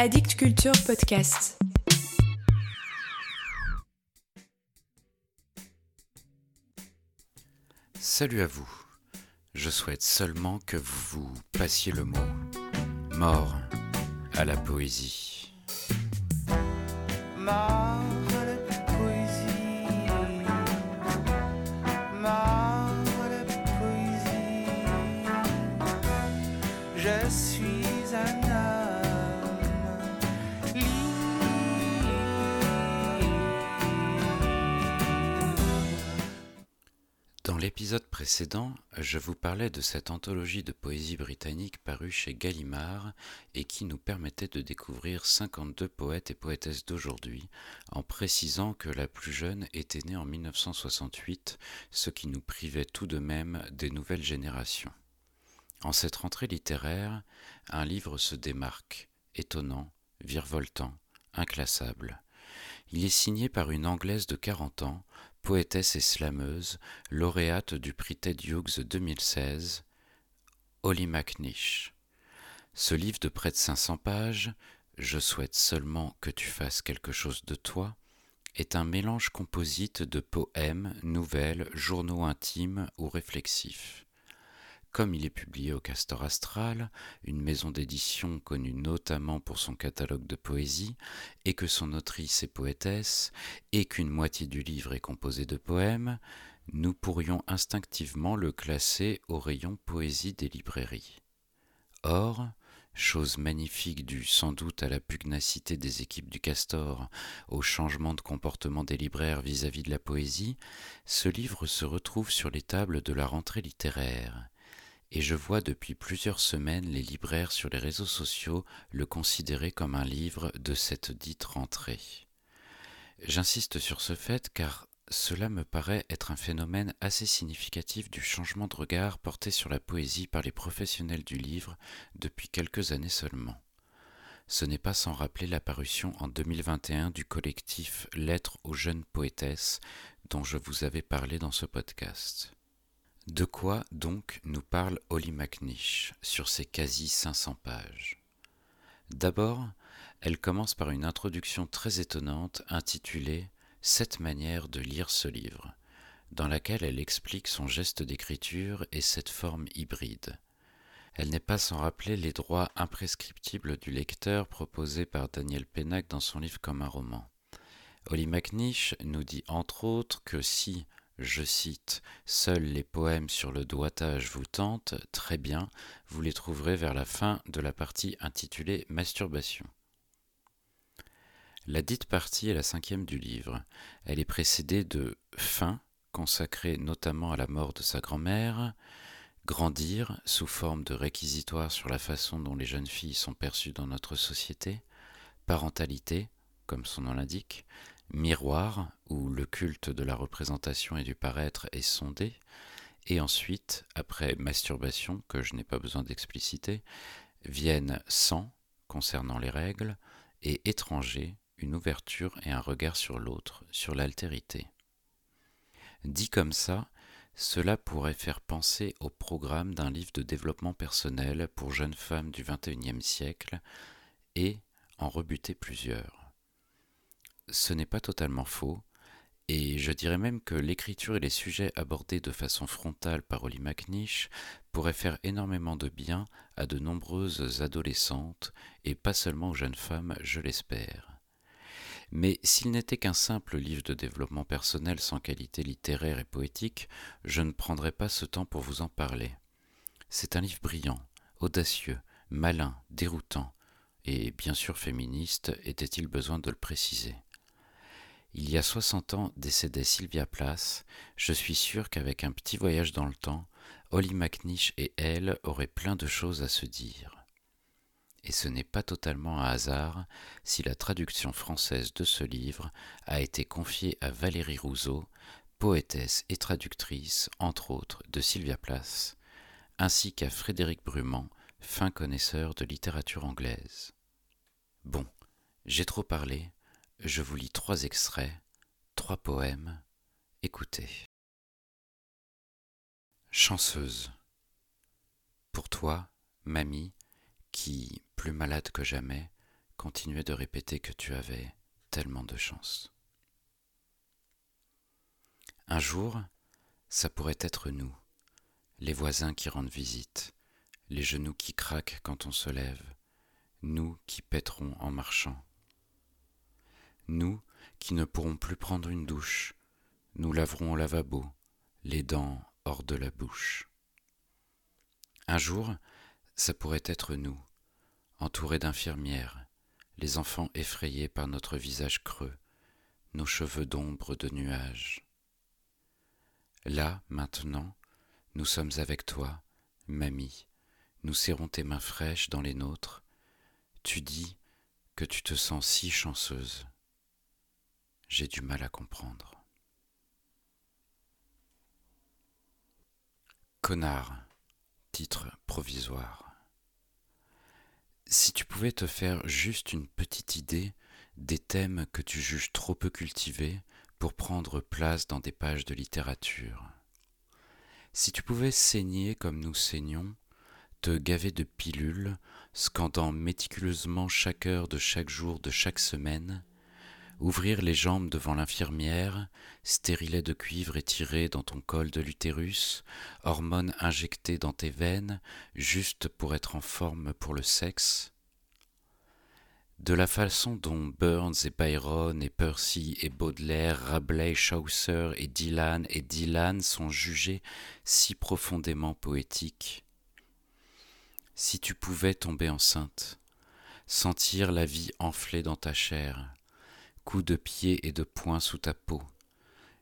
Addict Culture Podcast. Salut à vous. Je souhaite seulement que vous vous passiez le mot mort à la poésie. Mort l'épisode précédent, je vous parlais de cette anthologie de poésie britannique parue chez Gallimard et qui nous permettait de découvrir 52 poètes et poétesses d'aujourd'hui, en précisant que la plus jeune était née en 1968, ce qui nous privait tout de même des nouvelles générations. En cette rentrée littéraire, un livre se démarque, étonnant, virevoltant, inclassable. Il est signé par une Anglaise de 40 ans, poétesse et slameuse, lauréate du prix Ted Hughes 2016, Holly McNish. Ce livre de près de 500 pages, Je souhaite seulement que tu fasses quelque chose de toi, est un mélange composite de poèmes, nouvelles, journaux intimes ou réflexifs. Comme il est publié au Castor Astral, une maison d'édition connue notamment pour son catalogue de poésie, et que son autrice est poétesse, et qu'une moitié du livre est composée de poèmes, nous pourrions instinctivement le classer au rayon poésie des librairies. Or, chose magnifique due sans doute à la pugnacité des équipes du Castor, au changement de comportement des libraires vis-à-vis de la poésie, ce livre se retrouve sur les tables de la rentrée littéraire et je vois depuis plusieurs semaines les libraires sur les réseaux sociaux le considérer comme un livre de cette dite rentrée. J'insiste sur ce fait car cela me paraît être un phénomène assez significatif du changement de regard porté sur la poésie par les professionnels du livre depuis quelques années seulement. Ce n'est pas sans rappeler l'apparition en 2021 du collectif Lettres aux jeunes poétesses dont je vous avais parlé dans ce podcast. De quoi donc nous parle Holly McNish sur ses quasi 500 pages? D'abord, elle commence par une introduction très étonnante intitulée Sept manières de lire ce livre, dans laquelle elle explique son geste d'écriture et cette forme hybride. Elle n'est pas sans rappeler les droits imprescriptibles du lecteur proposés par Daniel Pennac dans son livre comme un roman. Holly McNish nous dit entre autres que si, je cite, Seuls les poèmes sur le doigtage vous tentent, très bien, vous les trouverez vers la fin de la partie intitulée Masturbation. La dite partie est la cinquième du livre. Elle est précédée de Fin, consacrée notamment à la mort de sa grand-mère, Grandir, sous forme de réquisitoire sur la façon dont les jeunes filles sont perçues dans notre société, Parentalité, comme son nom l'indique, Miroir, où le culte de la représentation et du paraître est sondé, et ensuite, après masturbation, que je n'ai pas besoin d'expliciter, viennent sang, concernant les règles, et étranger, une ouverture et un regard sur l'autre, sur l'altérité. Dit comme ça, cela pourrait faire penser au programme d'un livre de développement personnel pour jeunes femmes du XXIe siècle et en rebuter plusieurs. Ce n'est pas totalement faux, et je dirais même que l'écriture et les sujets abordés de façon frontale par Holly McNish pourraient faire énormément de bien à de nombreuses adolescentes, et pas seulement aux jeunes femmes, je l'espère. Mais s'il n'était qu'un simple livre de développement personnel sans qualité littéraire et poétique, je ne prendrais pas ce temps pour vous en parler. C'est un livre brillant, audacieux, malin, déroutant, et bien sûr féministe, était-il besoin de le préciser. Il y a soixante ans décédait Sylvia Plath, je suis sûr qu'avec un petit voyage dans le temps, Holly McNish et elle auraient plein de choses à se dire. Et ce n'est pas totalement un hasard si la traduction française de ce livre a été confiée à Valérie Rousseau, poétesse et traductrice, entre autres, de Sylvia Plath, ainsi qu'à Frédéric Brumand, fin connaisseur de littérature anglaise. Bon, j'ai trop parlé, je vous lis trois extraits, trois poèmes, écoutez. Chanceuse. Pour toi, mamie, qui, plus malade que jamais, continuait de répéter que tu avais tellement de chance. Un jour, ça pourrait être nous, les voisins qui rendent visite, les genoux qui craquent quand on se lève, nous qui pèterons en marchant. Nous qui ne pourrons plus prendre une douche, nous laverons au lavabo, les dents hors de la bouche. Un jour, ça pourrait être nous, entourés d'infirmières, les enfants effrayés par notre visage creux, nos cheveux d'ombre de nuages. Là, maintenant, nous sommes avec toi, mamie, nous serrons tes mains fraîches dans les nôtres, tu dis que tu te sens si chanceuse. J'ai du mal à comprendre. Connard, titre provisoire. Si tu pouvais te faire juste une petite idée des thèmes que tu juges trop peu cultivés pour prendre place dans des pages de littérature. Si tu pouvais saigner comme nous saignons, te gaver de pilules, scandant méticuleusement chaque heure de chaque jour de chaque semaine, ouvrir les jambes devant l'infirmière, stérilet de cuivre étiré dans ton col de l'utérus, hormones injectées dans tes veines, juste pour être en forme pour le sexe. De la façon dont Burns et Byron et Percy et Baudelaire, Rabelais, Chaucer et Dylan et Dylan sont jugés si profondément poétiques. Si tu pouvais tomber enceinte, sentir la vie enfler dans ta chair, coups de pied et de poing sous ta peau.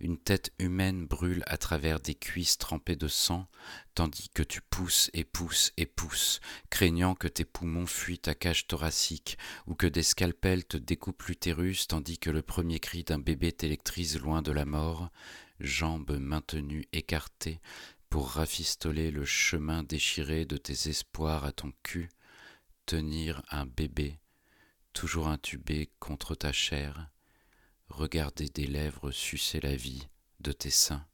Une tête humaine brûle à travers des cuisses trempées de sang, tandis que tu pousses et pousses et pousses, craignant que tes poumons fuient ta cage thoracique, ou que des scalpels te découpent l'utérus, tandis que le premier cri d'un bébé t'électrise loin de la mort, jambes maintenues écartées, pour rafistoler le chemin déchiré de tes espoirs à ton cul, tenir un bébé, toujours intubé contre ta chair, regarder des lèvres sucer la vie de tes seins.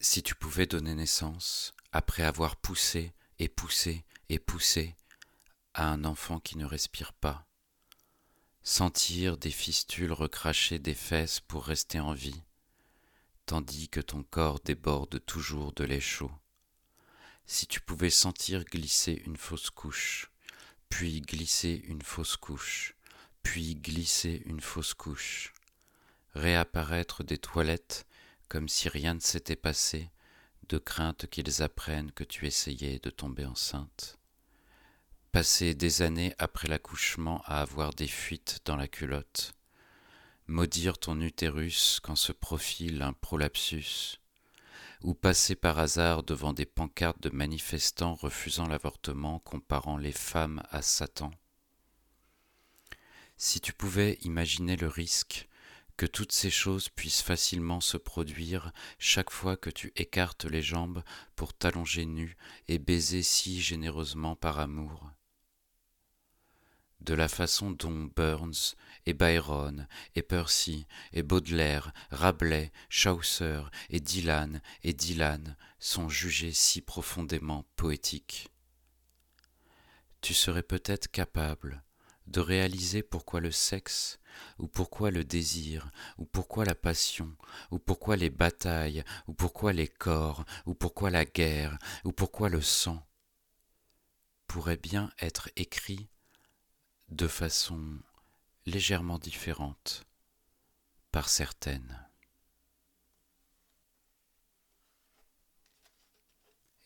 Si tu pouvais donner naissance, après avoir poussé et poussé et poussé, à un enfant qui ne respire pas, sentir des fistules recracher des fesses pour rester en vie, tandis que ton corps déborde toujours de lait chaud. Si tu pouvais sentir glisser une fausse couche, puis glisser une fausse couche, puis glisser une fausse couche, réapparaître des toilettes comme si rien ne s'était passé, de crainte qu'ils apprennent que tu essayais de tomber enceinte. Passer des années après l'accouchement à avoir des fuites dans la culotte, maudire ton utérus quand se profile un prolapsus, ou passer par hasard devant des pancartes de manifestants refusant l'avortement comparant les femmes à Satan. Si tu pouvais imaginer le risque que toutes ces choses puissent facilement se produire chaque fois que tu écartes les jambes pour t'allonger nu et baiser si généreusement par amour, de la façon dont Burns et Byron et Percy et Baudelaire, Rabelais, Chaucer et Dylan et Dylan sont jugés si profondément poétiques. Tu serais peut-être capable de réaliser pourquoi le sexe, ou pourquoi le désir, ou pourquoi la passion, ou pourquoi les batailles, ou pourquoi les corps, ou pourquoi la guerre, ou pourquoi le sang, pourrait bien être écrit de façon légèrement différente par certaines.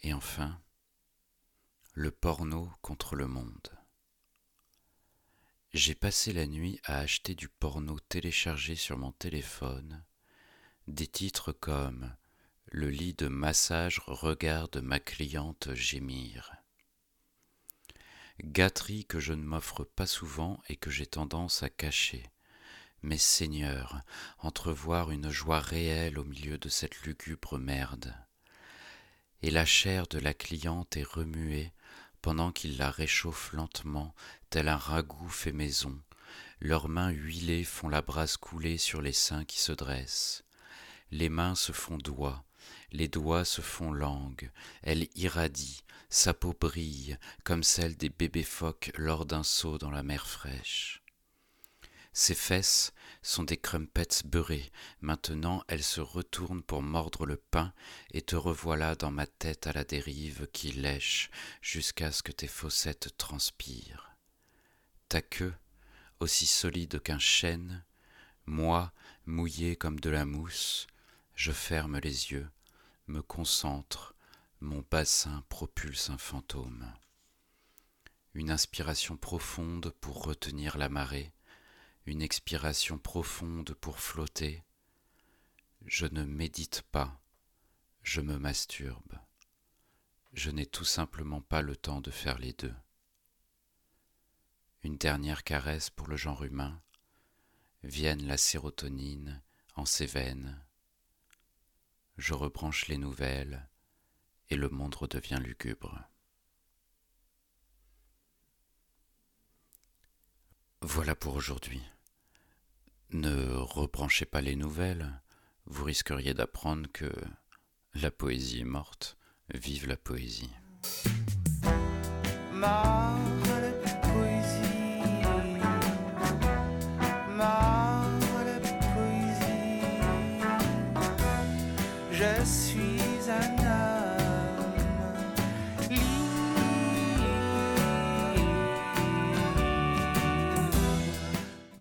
Et enfin, le porno contre le monde. J'ai passé la nuit à acheter du porno téléchargé sur mon téléphone, des titres comme Le lit de massage regarde ma cliente gémir gâterie que je ne m'offre pas souvent et que j'ai tendance à cacher. Mais Seigneur, entrevoir une joie réelle au milieu de cette lugubre merde. Et la chair de la cliente est remuée pendant qu'il la réchauffe lentement, tel un ragoût fait maison. Leurs mains huilées font la brasse couler sur les seins qui se dressent. Les mains se font doigts, les doigts se font langues, elle irradie, sa peau brille comme celle des bébés phoques lors d'un saut dans la mer fraîche. Ses fesses sont des crumpets beurrés. Maintenant, elle se retourne pour mordre le pain, et te revoilà dans ma tête à la dérive qui lèche jusqu'à ce que tes fossettes transpirent. Ta queue, aussi solide qu'un chêne, moi, mouillé comme de la mousse, je ferme les yeux, me concentre, mon bassin propulse un fantôme. Une inspiration profonde pour retenir la marée, une expiration profonde pour flotter. Je ne médite pas, je me masturbe. Je n'ai tout simplement pas le temps de faire les deux. Une dernière caresse pour le genre humain, vienne la sérotonine en ses veines. Je rebranche les nouvelles et le monde redevient lugubre. Voilà pour aujourd'hui. Ne rebranchez pas les nouvelles, vous risqueriez d'apprendre que la poésie est morte. Vive la poésie.